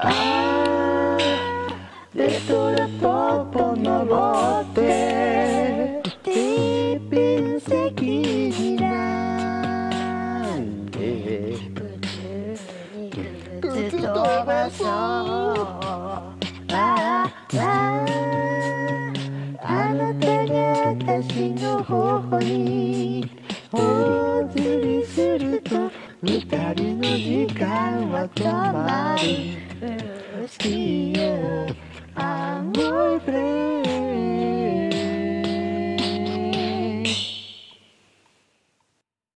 あーレトロポポ登っててっぺん席になんで靴飛ばそうあああなたが私の頬に大ずりすると二人の時間は止まる see.